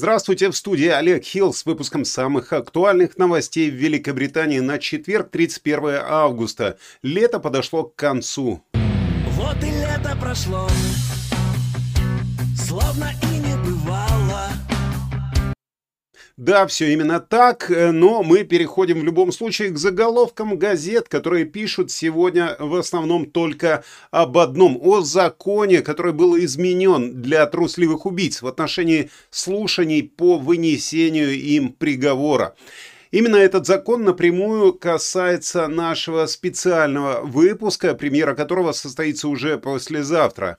Здравствуйте, в студии Олег Хилл с выпуском самых актуальных новостей в Великобритании на четверг, 31 августа. Лето подошло к концу. Вот и лето прошло, словно и Да, все именно так, э, но мы переходим в любом случае к заголовкам газет, которые пишут сегодня в основном только об одном, о законе, который был изменен для трусливых убийц в отношении слушаний по вынесению им приговора. Именно этот закон напрямую касается нашего специального выпуска, премьера которого состоится уже послезавтра.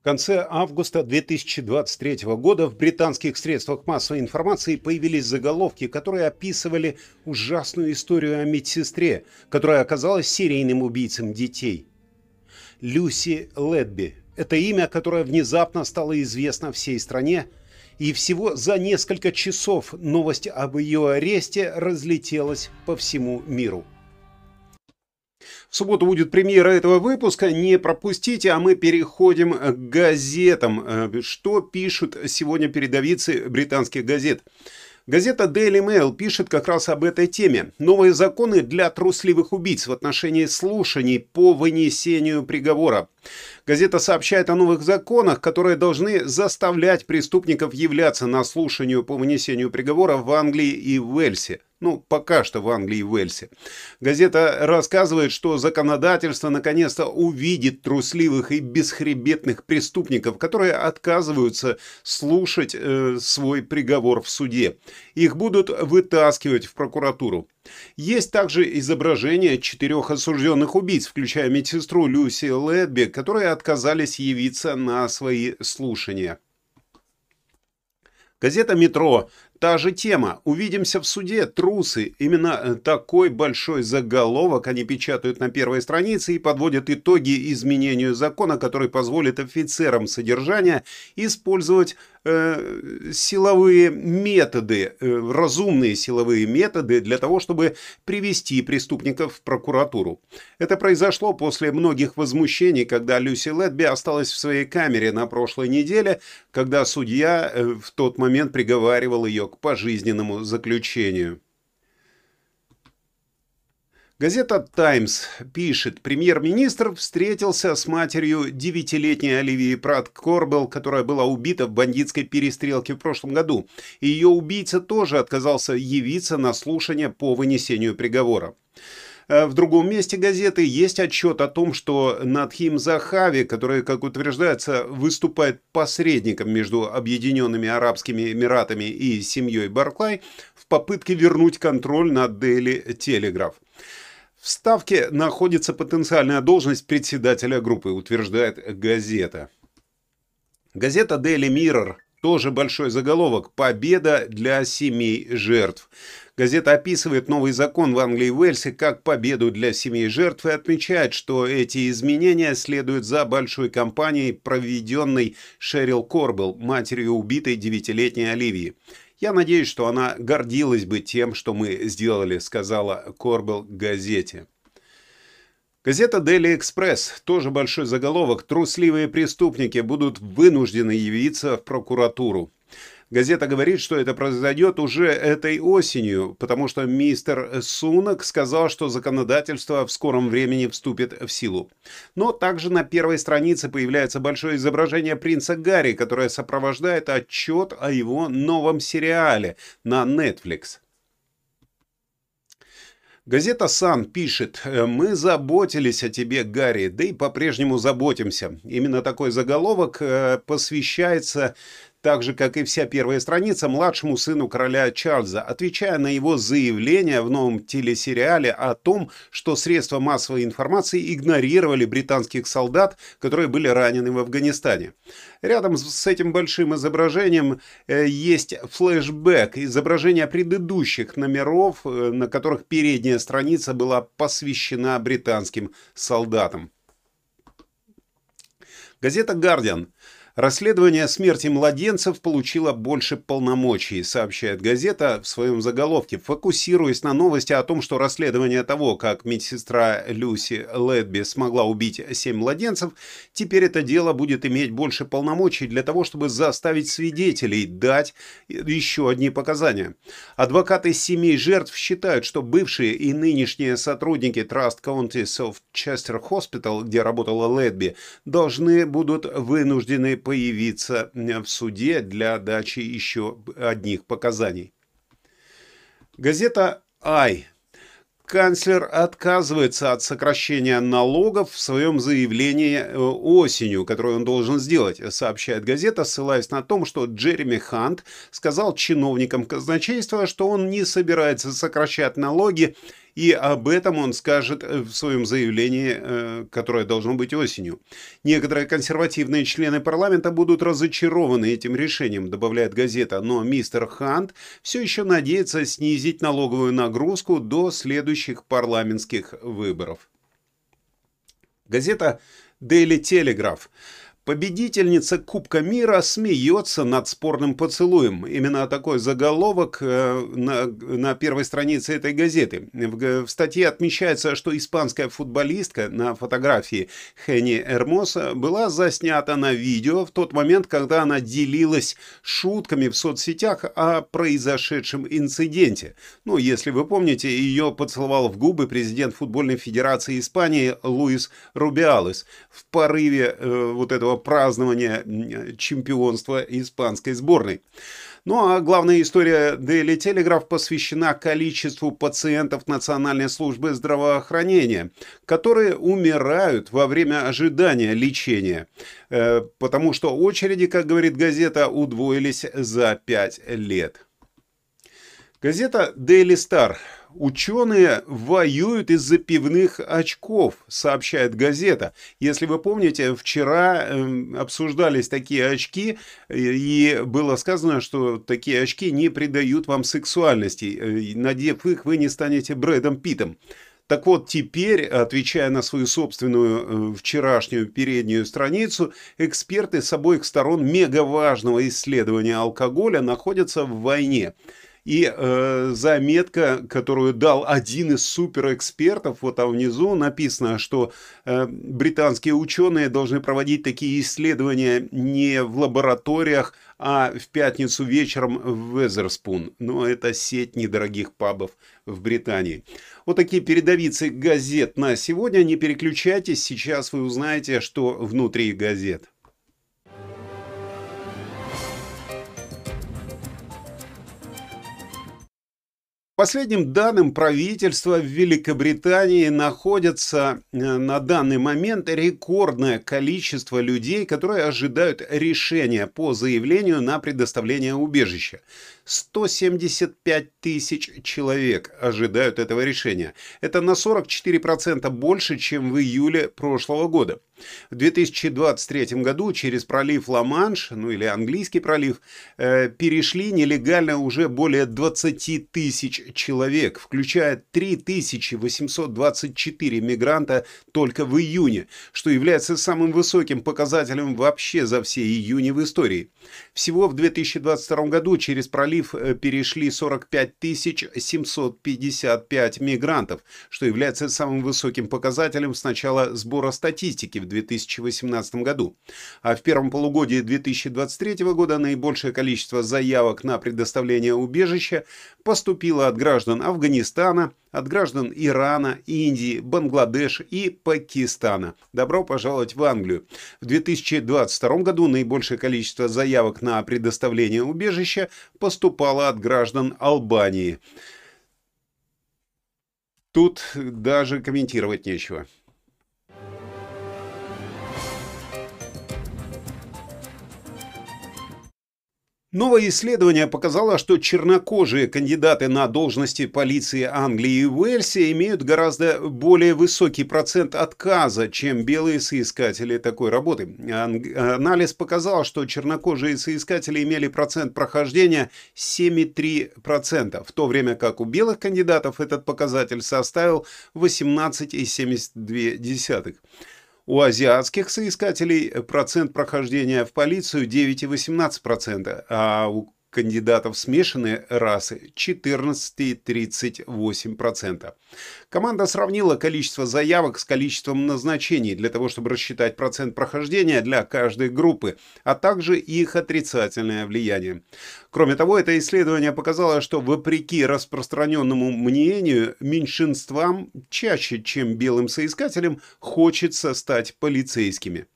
В конце августа 2023 года в британских средствах массовой информации появились заголовки, которые описывали ужасную историю о медсестре, которая оказалась серийным убийцем детей. Люси Ледби – это имя, которое внезапно стало известно всей стране, и всего за несколько часов новость об ее аресте разлетелась по всему миру. В субботу будет премьера этого выпуска, не пропустите, а мы переходим к газетам. Э, что пишут сегодня передовицы британских газет? Газета Daily Mail пишет как раз об этой теме. Новые законы для трусливых убийц в отношении слушаний по вынесению приговора. Газета сообщает о новых законах, которые должны заставлять преступников являться на слушанию по вынесению приговора в Англии и Уэльсе. Ну, пока что в Англии и Уэльсе. Газета рассказывает, что законодательство наконец-то увидит трусливых и бесхребетных преступников, которые отказываются слушать э, свой приговор в суде. Их будут вытаскивать в прокуратуру. Есть также изображение четырех осужденных убийц, включая медсестру Люси Ледби, которые отказались явиться на свои слушания. Газета «Метро» Та же тема. Увидимся в суде. Трусы. Именно э, такой большой заголовок они печатают на первой странице и подводят итоги изменению закона, который позволит офицерам содержания использовать силовые методы, э, разумные силовые методы для того, чтобы привести преступников в прокуратуру. Это произошло после многих возмущений, когда Люси Ледби осталась в своей камере на прошлой неделе, когда судья э, в тот момент приговаривал ее к пожизненному заключению. Газета «Таймс» пишет, премьер-министр встретился с матерью девятилетней Оливии Прат Корбелл, которая была убита в бандитской перестрелке в прошлом году. Ее убийца тоже отказался явиться на слушание по вынесению приговора. Э, в другом месте газеты есть отчет о том, что Надхим Захави, который, как утверждается, выступает посредником между Объединенными Арабскими Эмиратами и семьей Барклай в попытке вернуть контроль над Daily Telegraph. В Ставке находится потенциальная должность председателя группы, утверждает газета. Газета Daily Mirror тоже большой заголовок «Победа для семей жертв». Газета описывает новый закон в Англии и Уэльсе как победу для семей жертв и отмечает, что эти изменения следуют за большой кампанией, проведенной Шерил Корбелл, матерью убитой девятилетней Оливии. «Я надеюсь, что она гордилась бы тем, что мы сделали», — сказала Корбелл газете. Газета Daily Express, тоже большой заголовок, трусливые преступники будут вынуждены явиться в прокуратуру. Газета говорит, что это произойдет уже этой осенью, потому что мистер Сунок сказал, что законодательство в скором времени вступит в силу. Но также на первой странице появляется большое изображение принца Гарри, которое сопровождает отчет о его новом сериале на Netflix. Газета «Сан» пишет «Мы заботились о тебе, Гарри, да и по-прежнему заботимся». Именно такой заголовок э, посвящается так же, как и вся первая страница, младшему сыну короля Чарльза, отвечая на его заявление в новом телесериале о том, что средства массовой информации игнорировали британских солдат, которые были ранены в Афганистане. Рядом с этим большим изображением э, есть флешбэк, изображение предыдущих номеров, э, на которых передняя страница была посвящена британским солдатам. Газета «Гардиан» Расследование смерти младенцев получило больше полномочий, сообщает газета в своем заголовке, фокусируясь на новости о том, что расследование того, как медсестра Люси Ледби смогла убить семь младенцев, теперь это дело будет иметь больше полномочий для того, чтобы заставить свидетелей дать еще одни показания. Адвокаты семей жертв считают, что бывшие и нынешние сотрудники Trust Counties of Chester Hospital, где работала Ледби, должны будут вынуждены появиться в суде для дачи еще одних показаний. Газета «Ай» канцлер отказывается от сокращения налогов в своем заявлении э, осенью, которое он должен сделать, сообщает газета, ссылаясь на том, что Джереми Хант сказал чиновникам казначейства, что он не собирается сокращать налоги и об этом он скажет э, в своем заявлении, э, которое должно быть осенью. Некоторые консервативные члены парламента будут разочарованы этим решением, добавляет газета, но мистер Хант все еще надеется снизить налоговую нагрузку до следующих парламентских выборов. Газета Daily Telegraph Победительница Кубка мира смеется над спорным поцелуем. Именно такой заголовок э, на, на первой странице этой газеты. В, в статье отмечается, что испанская футболистка на фотографии Хенни Эрмоса была заснята на видео в тот момент, когда она делилась шутками в соцсетях о произошедшем инциденте. Ну, если вы помните, ее поцеловал в губы президент футбольной федерации Испании Луис Рубиалес в порыве э, вот этого празднования чемпионства испанской сборной. Ну а главная история Daily Telegraph посвящена количеству пациентов Национальной службы здравоохранения, которые умирают во время ожидания лечения, э, потому что очереди, как говорит газета, удвоились за пять лет. Газета Daily Star Ученые воюют из-за пивных очков, сообщает газета. Если вы помните, вчера э, обсуждались такие очки, и было сказано, что такие очки не придают вам сексуальности. Э, надев их, вы не станете Брэдом Питом. Так вот, теперь, отвечая на свою собственную э, вчерашнюю переднюю страницу, эксперты с обоих сторон мегаважного исследования алкоголя находятся в войне. И э, заметка, которую дал один из суперэкспертов, вот там внизу написано, что э, британские ученые должны проводить такие исследования не в лабораториях, а в пятницу вечером в Везерспун. Но это сеть недорогих пабов в Британии. Вот такие передовицы газет на сегодня. Не переключайтесь, сейчас вы узнаете, что внутри газет. Последним данным правительства в Великобритании находится э, на данный момент рекордное количество людей, которые ожидают решения по заявлению на предоставление убежища. 175 тысяч человек ожидают этого решения. Это на 44% больше, чем в июле прошлого года. В 2023 году через пролив Ла-Манш, ну или английский пролив, э, перешли нелегально уже более 20 тысяч человек, включая 3824 мигранта только в июне, что является самым высоким показателем вообще за все июни в истории. Всего в 2022 году через пролив э, перешли 45 755 мигрантов, что является самым высоким показателем с начала сбора статистики в 2018 году. А в первом полугодии 2023 года наибольшее количество заявок на предоставление убежища поступило от граждан Афганистана, от граждан Ирана, Индии, Бангладеш и Пакистана. Добро пожаловать в Англию. В 2022 году наибольшее количество заявок на предоставление убежища поступало от граждан Албании. Тут даже комментировать нечего. Новое исследование показало, что чернокожие кандидаты на должности полиции Англии и Уэльса имеют гораздо более высокий процент отказа, чем белые соискатели такой работы. Анализ показал, что чернокожие соискатели имели процент прохождения 7,3%, в то время как у белых кандидатов этот показатель составил 18,72%. У азиатских соискателей процент прохождения в полицию 9,18%, а у кандидатов смешанной расы 14,38%. Команда сравнила количество заявок с количеством назначений для того, чтобы рассчитать процент прохождения для каждой группы, а также их отрицательное влияние. Кроме того, это исследование показало, что вопреки распространенному мнению, меньшинствам чаще, чем белым соискателям, хочется стать полицейскими.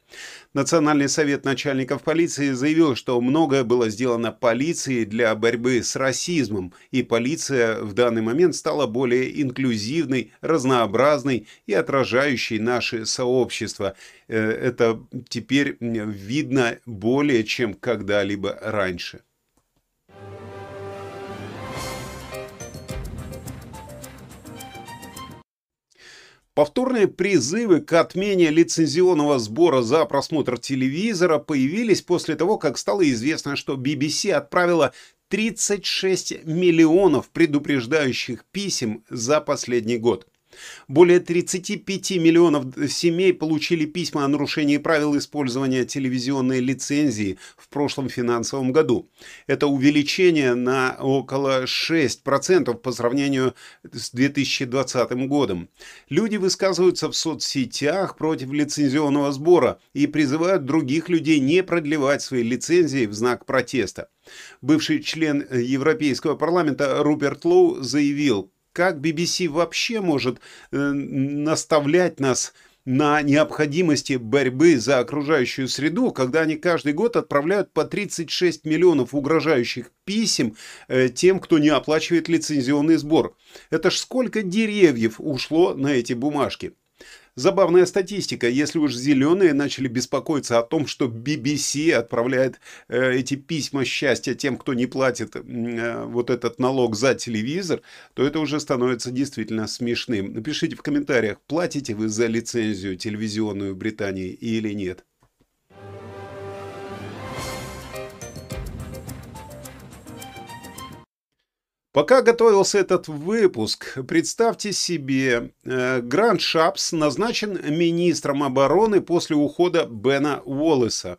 Национальный совет начальников полиции заявил, что многое было сделано полицией для борьбы с расизмом, и полиция в данный момент стала более инклюзивной, разнообразной и отражающей наше сообщество. Э, это теперь видно более чем когда-либо раньше. Повторные призывы к отмене лицензионного сбора за просмотр телевизора появились после того, как стало известно, что BBC отправила 36 миллионов предупреждающих писем за последний год. Более 35 миллионов семей получили письма о нарушении правил использования телевизионной лицензии в прошлом финансовом году. Это увеличение на около 6% по сравнению с 2020 годом. Люди высказываются в соцсетях против лицензионного сбора и призывают других людей не продлевать свои лицензии в знак протеста. Бывший член Европейского парламента Руперт Лоу заявил, как BBC вообще может э, наставлять нас на необходимости борьбы за окружающую среду, когда они каждый год отправляют по 36 миллионов угрожающих писем э, тем, кто не оплачивает лицензионный сбор. Это ж сколько деревьев ушло на эти бумажки. Забавная статистика. Если уж зеленые начали беспокоиться о том, что BBC отправляет э, эти письма счастья тем, кто не платит э, вот этот налог за телевизор, то это уже становится действительно смешным. Напишите в комментариях, платите вы за лицензию телевизионную Британии или нет. Пока готовился этот выпуск, представьте себе, э, Грант Шапс назначен министром обороны после ухода Бена Уоллеса.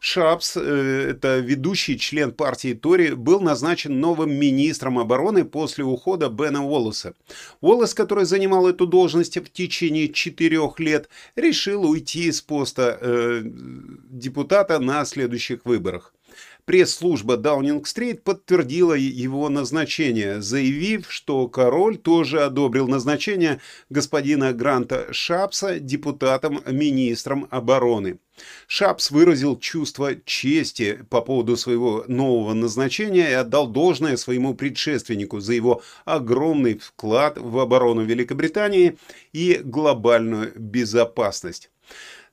Шапс, э, это ведущий член партии Тори, был назначен новым министром обороны после ухода Бена Уоллеса. Уоллес, который занимал эту должность в течение четырех лет, решил уйти с поста э, депутата на следующих выборах. Пресс-служба Даунинг-стрит подтвердила его назначение, заявив, что король тоже одобрил назначение господина Гранта Шапса депутатом-министром обороны. Шапс выразил чувство чести по поводу своего нового назначения и отдал должное своему предшественнику за его огромный вклад в оборону Великобритании и глобальную безопасность.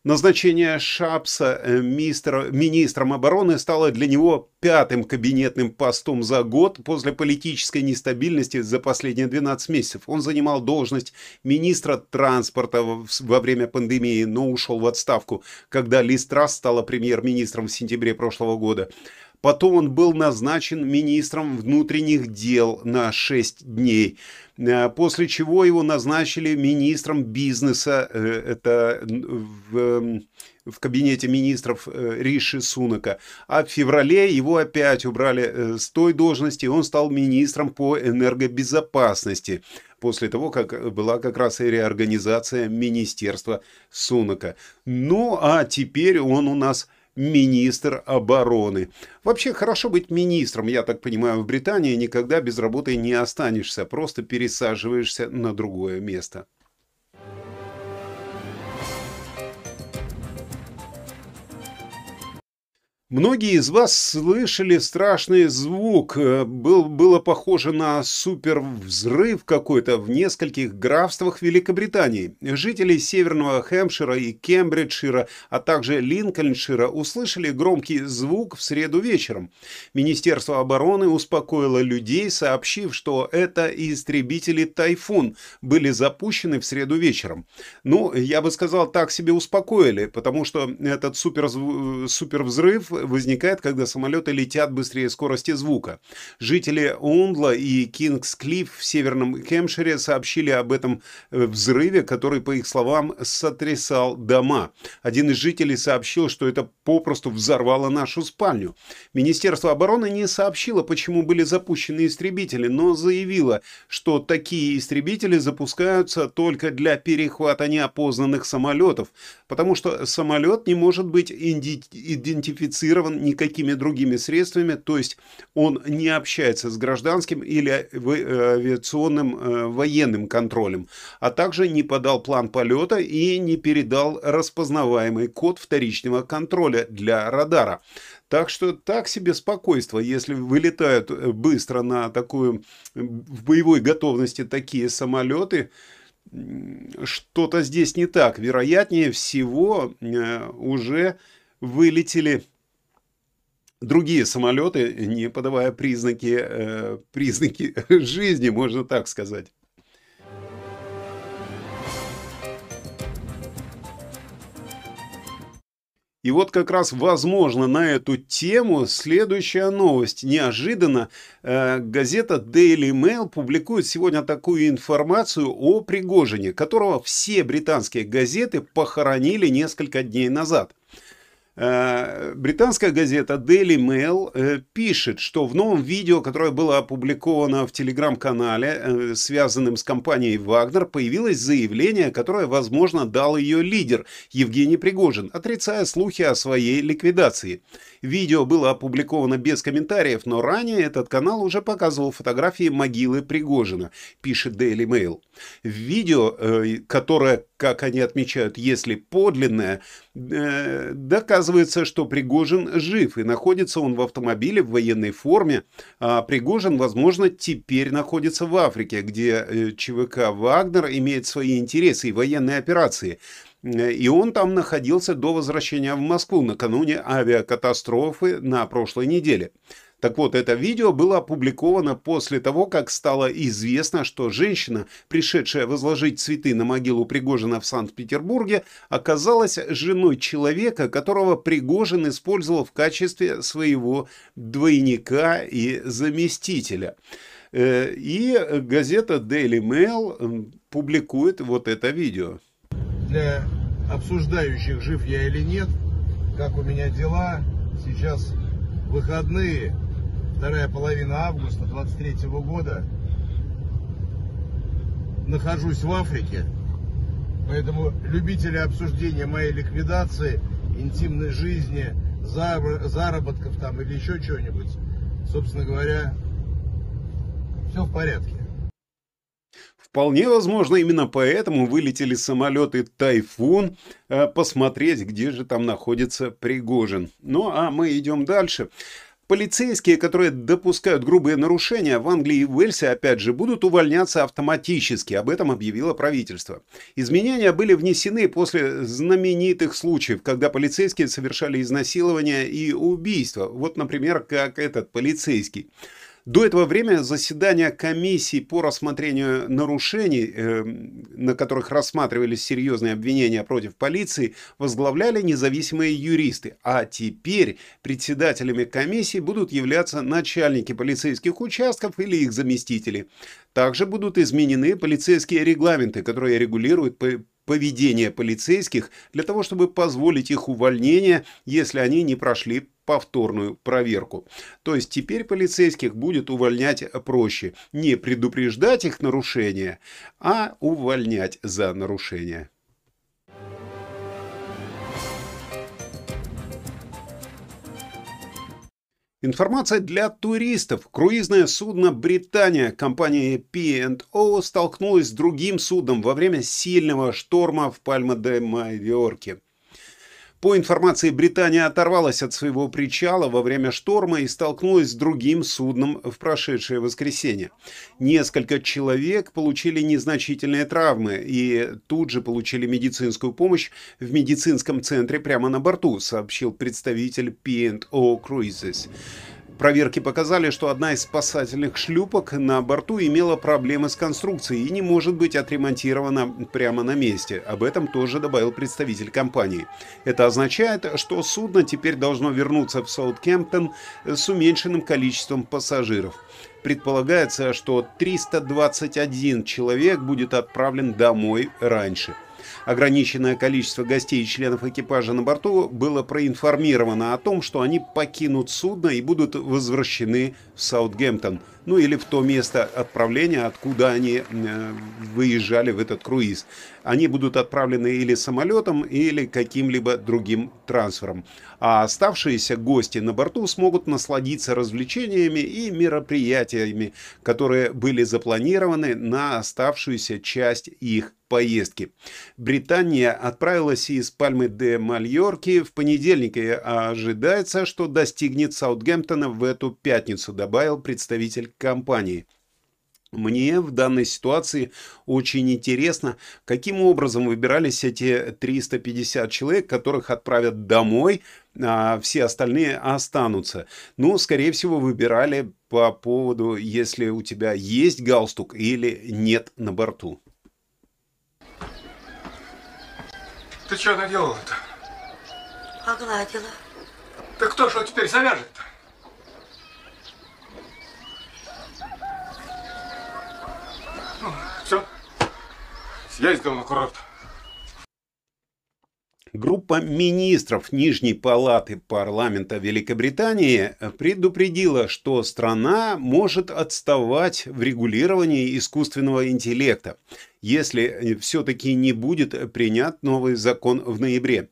Назначение Шапса э, мистер, министром обороны стало для него пятым кабинетным постом за год после политической нестабильности за последние 12 месяцев. Он занимал должность министра транспорта во время пандемии, но ушел в отставку, когда Ли Страс стала премьер-министром в сентябре прошлого года. Потом он был назначен министром внутренних дел на 6 дней, э, после чего его назначили министром бизнеса, э, это в, в кабинете министров э, Риши Сунака. А в феврале его опять убрали с той должности, он стал министром по энергобезопасности после того, как была как раз и реорганизация министерства Сунака. Ну, а теперь он у нас министр обороны. Вообще хорошо быть министром, я так понимаю, в Британии никогда без работы не останешься, просто пересаживаешься на другое место. Многие из вас слышали страшный звук. Э, был, было похоже на супервзрыв какой-то в нескольких графствах Великобритании. Жители Северного Хэмпшира и Кембриджшира, а также Линкольншира услышали громкий звук в среду вечером. Министерство обороны успокоило людей, сообщив, что это истребители «Тайфун» были запущены в среду вечером. Ну, я бы сказал, так себе успокоили, потому что этот супер, супервзрыв возникает, когда самолеты летят быстрее скорости звука. Жители Ондла и Кингс-Клифф в северном Кемшире сообщили об этом э, взрыве, который, по их словам, сотрясал дома. Один из жителей сообщил, что это попросту взорвало нашу спальню. Министерство обороны не сообщило, почему были запущены истребители, но заявило, что такие истребители запускаются только для перехвата неопознанных самолетов, потому что самолет не может быть идентифицирован никакими другими средствами, то есть он не общается с гражданским или авиационным э, военным контролем, а также не подал план полета и не передал распознаваемый код вторичного контроля для радара. Так что так себе спокойство, если вылетают э, быстро на такую в боевой готовности такие самолеты, что-то здесь не так. Вероятнее всего э, уже вылетели другие самолеты, не подавая признаки, э, признаки жизни, можно так сказать. И вот как раз возможно на эту тему следующая новость. Неожиданно э, газета Daily Mail публикует сегодня такую информацию о Пригожине, которого все британские газеты похоронили несколько дней назад. Э, британская газета Daily Mail э, пишет, что в новом видео, которое было опубликовано в телеграм-канале, э, связанным с компанией Вагнер, появилось заявление, которое, возможно, дал ее лидер Евгений Пригожин, отрицая слухи о своей ликвидации. Видео было опубликовано без комментариев, но ранее этот канал уже показывал фотографии могилы Пригожина, пишет Daily Mail. В видео, которое, как они отмечают, если подлинное, доказывает Оказывается, что Пригожин жив, и находится он в автомобиле в военной форме. А Пригожин, возможно, теперь находится в Африке, где э, ЧВК «Вагнер» имеет свои интересы и военные операции. И он там находился до возвращения в Москву накануне авиакатастрофы на прошлой неделе. Так вот, это видео было опубликовано после того, как стало известно, что женщина, пришедшая возложить цветы на могилу Пригожина в Санкт-Петербурге, оказалась женой человека, которого Пригожин использовал в качестве своего двойника и заместителя. Э, и газета Daily Mail публикует вот это видео. Для обсуждающих, жив я или нет, как у меня дела, сейчас выходные, вторая половина августа 23 года. Нахожусь в Африке, поэтому любители обсуждения моей ликвидации, интимной жизни, заработков там или еще чего-нибудь, собственно говоря, все в порядке. Вполне возможно, именно поэтому вылетели самолеты «Тайфун» э, посмотреть, где же там находится Пригожин. Ну, а мы идем дальше. Полицейские, которые допускают грубые нарушения в Англии и Уэльсе, опять же, будут увольняться автоматически. Об этом объявило правительство. Изменения были внесены после знаменитых случаев, когда полицейские совершали изнасилования и убийства. Вот, например, как этот полицейский. До этого времени заседания комиссии по рассмотрению нарушений, э, на которых рассматривались серьезные обвинения против полиции, возглавляли независимые юристы. А теперь председателями комиссии будут являться начальники полицейских участков или их заместители. Также будут изменены полицейские регламенты, которые регулируют поведение полицейских для того, чтобы позволить их увольнение, если они не прошли повторную проверку. То есть теперь полицейских будет увольнять проще. Не предупреждать их нарушения, а увольнять за нарушение. Информация для туристов. Круизное судно «Британия» компании P&O столкнулась с другим судном во время сильного шторма в Пальма-де-Майорке. По информации, Британия оторвалась от своего причала во время шторма и столкнулась с другим судном в прошедшее воскресенье. Несколько человек получили незначительные травмы и тут же получили медицинскую помощь в медицинском центре прямо на борту, сообщил представитель P&O Cruises. Проверки показали, что одна из спасательных шлюпок на борту имела проблемы с конструкцией и не может быть отремонтирована прямо на месте. Об этом тоже добавил представитель компании. Это означает, что судно теперь должно вернуться в Саутгемптон с уменьшенным количеством пассажиров. Предполагается, что 321 человек будет отправлен домой раньше. Ограниченное количество гостей и членов экипажа на борту было проинформировано о том, что они покинут судно и будут возвращены в Саутгемптон, ну или в то место отправления, откуда они э, выезжали в этот круиз. Они будут отправлены или самолетом, или каким-либо другим трансфером. А оставшиеся гости на борту смогут насладиться развлечениями и мероприятиями, которые были запланированы на оставшуюся часть их поездки. Британия отправилась из Пальмы де Мальорки в понедельник и ожидается, что достигнет Саутгемптона в эту пятницу, добавил представитель компании. Мне в данной ситуации очень интересно, каким образом выбирались эти 350 человек, которых отправят домой, а все остальные останутся. Ну, скорее всего, выбирали по поводу, если у тебя есть галстук или нет на борту. Ты что наделала-то? Погладила. Так кто что теперь завяжет-то? Ну, все. Съездил на курорт. Группа министров Нижней палаты парламента Великобритании предупредила, что страна может отставать в регулировании искусственного интеллекта если все-таки не будет принят новый закон в ноябре.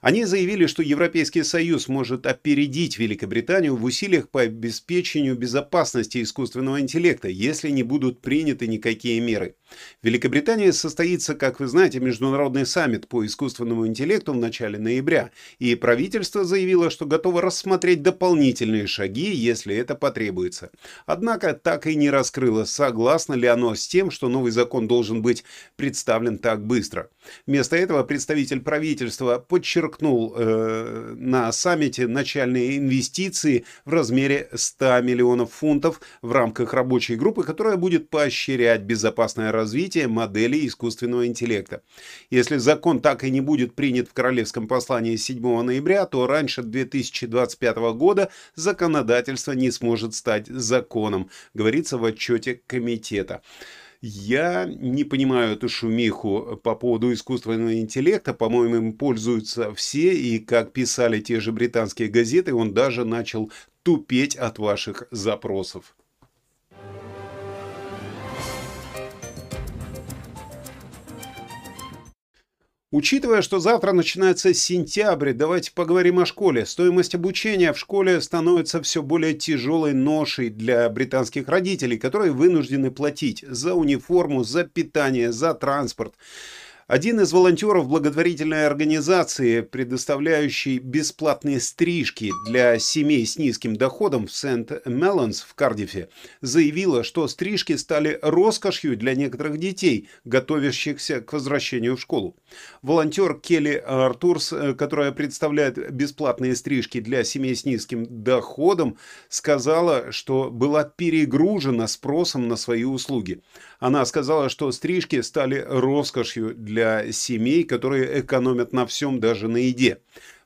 Они заявили, что Европейский Союз может опередить Великобританию в усилиях по обеспечению безопасности искусственного интеллекта, если не будут приняты никакие меры. В Великобритании состоится, как вы знаете, международный саммит по искусственному интеллекту в начале ноября, и правительство заявило, что готово рассмотреть дополнительные шаги, если это потребуется. Однако так и не раскрыло, согласно ли оно с тем, что новый закон должен быть представлен так быстро. Вместо этого представитель правительства подчеркнул э, на саммите начальные инвестиции в размере 100 миллионов фунтов в рамках рабочей группы, которая будет поощрять безопасное развитие моделей искусственного интеллекта. Если закон так и не будет принят в Королевском послании 7 ноября, то раньше 2025 года законодательство не сможет стать законом, говорится в отчете комитета. Я не понимаю эту шумиху по поводу искусственного интеллекта. По-моему, им пользуются все, и, как писали те же британские газеты, он даже начал тупеть от ваших запросов. Учитывая, что завтра начинается сентябрь, давайте поговорим о школе. Стоимость обучения в школе становится все более тяжелой ношей для британских родителей, которые вынуждены платить за униформу, за питание, за транспорт. Один из волонтеров благотворительной организации, предоставляющей бесплатные стрижки для семей с низким доходом в Сент-Мелонс в Кардифе, заявила, что стрижки стали роскошью для некоторых детей, готовящихся к возвращению в школу. Волонтер Келли Артурс, э, которая представляет бесплатные стрижки для семей с низким доходом, сказала, что была перегружена спросом на свои услуги. Она сказала, что стрижки стали роскошью для семей, которые экономят на всем, даже на еде.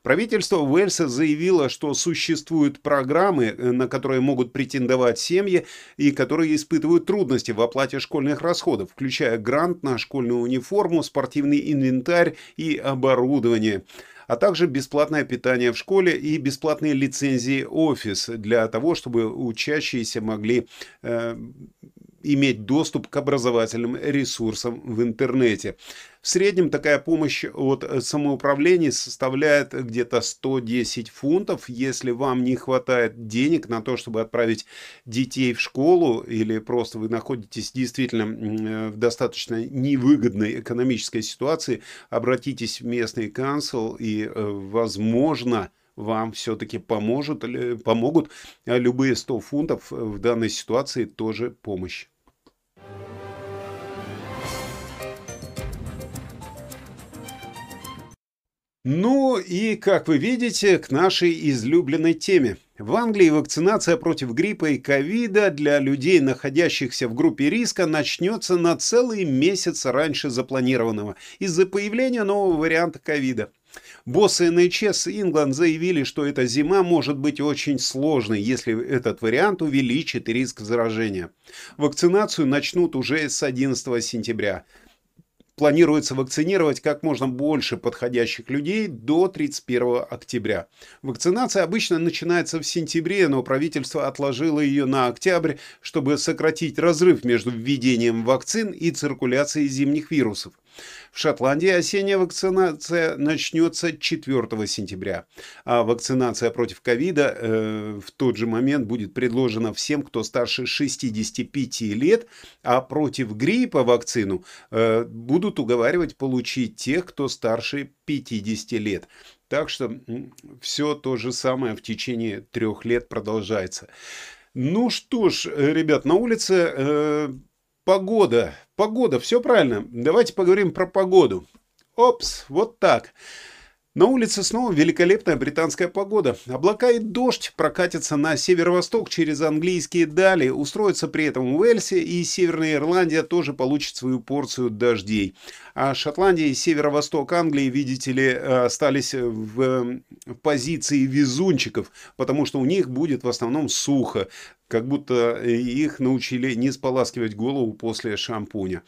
Правительство Уэльса заявило, что существуют программы, э, на которые могут претендовать семьи и которые испытывают трудности в оплате школьных расходов, включая грант на школьную униформу, спортивный инвентарь и оборудование а также бесплатное питание в школе и бесплатные лицензии офис для того, чтобы учащиеся могли э, иметь доступ к образовательным ресурсам в интернете. В среднем такая помощь от самоуправления составляет где-то 110 фунтов. Если вам не хватает денег на то, чтобы отправить детей в школу, или просто вы находитесь действительно в достаточно невыгодной экономической ситуации, обратитесь в местный канцел и, э, возможно, вам все-таки поможет, помогут любые 100 фунтов в данной ситуации тоже помощь. Ну и, как вы видите, к нашей излюбленной теме. В Англии вакцинация против гриппа и ковида для людей, находящихся в группе риска, начнется на целый месяц раньше запланированного из-за появления нового варианта ковида. Боссы НХС Ингланд заявили, что эта зима может быть очень сложной, если этот вариант увеличит риск заражения. Вакцинацию начнут уже с 11 сентября планируется вакцинировать как можно больше подходящих людей до 31 октября. Вакцинация обычно начинается в сентябре, но правительство отложило ее на октябрь, чтобы сократить разрыв между введением вакцин и циркуляцией зимних вирусов. В Шотландии осенняя вакцинация начнется 4 сентября, а вакцинация против ковида э, в тот же момент будет предложена всем, кто старше 65 лет, а против гриппа вакцину э, будут уговаривать получить тех, кто старше 50 лет. Так что все то же самое в течение трех лет продолжается. Ну что ж, ребят, на улице э, Погода. Погода, все правильно. Давайте поговорим про погоду. Опс, вот так. На улице снова великолепная британская погода. Облака и дождь прокатятся на северо-восток через английские дали, устроятся при этом Уэльсе и Северная Ирландия тоже получит свою порцию дождей. А Шотландия и северо-восток Англии, видите ли, остались в позиции везунчиков, потому что у них будет в основном сухо, как будто их научили не споласкивать голову после шампуня.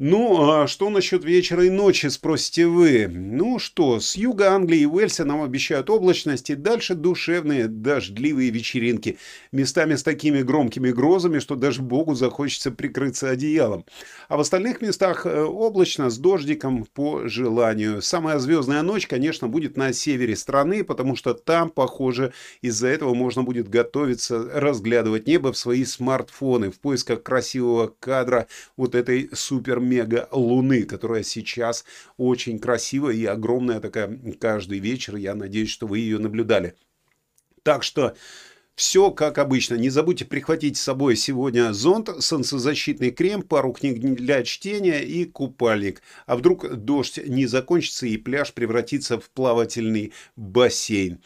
Ну, а что насчет вечера и ночи, спросите вы? Ну что, с юга Англии и Уэльса нам обещают облачности, дальше душевные дождливые вечеринки, местами с такими громкими грозами, что даже богу захочется прикрыться одеялом. А в остальных местах э, облачно с дождиком по желанию. Самая звездная ночь, конечно, будет на севере страны, потому что там, похоже, из-за этого можно будет готовиться разглядывать небо в свои смартфоны в поисках красивого кадра вот этой супер мега луны, которая сейчас очень красивая и огромная такая каждый вечер. Я надеюсь, что вы ее наблюдали. Так что все как обычно. Не забудьте прихватить с собой сегодня зонт, солнцезащитный крем, пару книг для чтения и купальник. А вдруг дождь не закончится и пляж превратится в плавательный бассейн.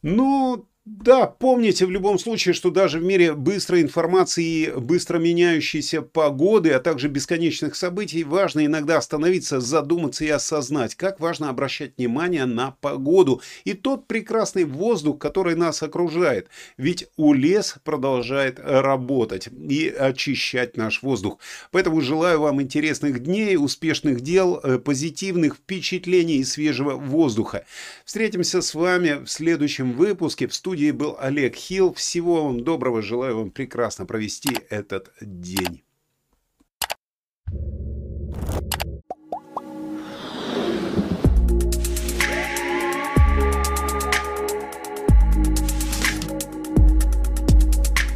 Ну, да, помните в любом случае, что даже в мире быстрой информации и быстро меняющейся погоды, а также бесконечных событий, важно иногда остановиться, задуматься и осознать, как важно обращать внимание на погоду и тот прекрасный воздух, который нас окружает. Ведь у лес продолжает работать и очищать наш воздух. Поэтому желаю вам интересных дней, успешных дел, э, позитивных впечатлений и свежего воздуха. Встретимся с вами в следующем выпуске в студии студии был Олег Хилл. Всего вам доброго. Желаю вам прекрасно провести этот день.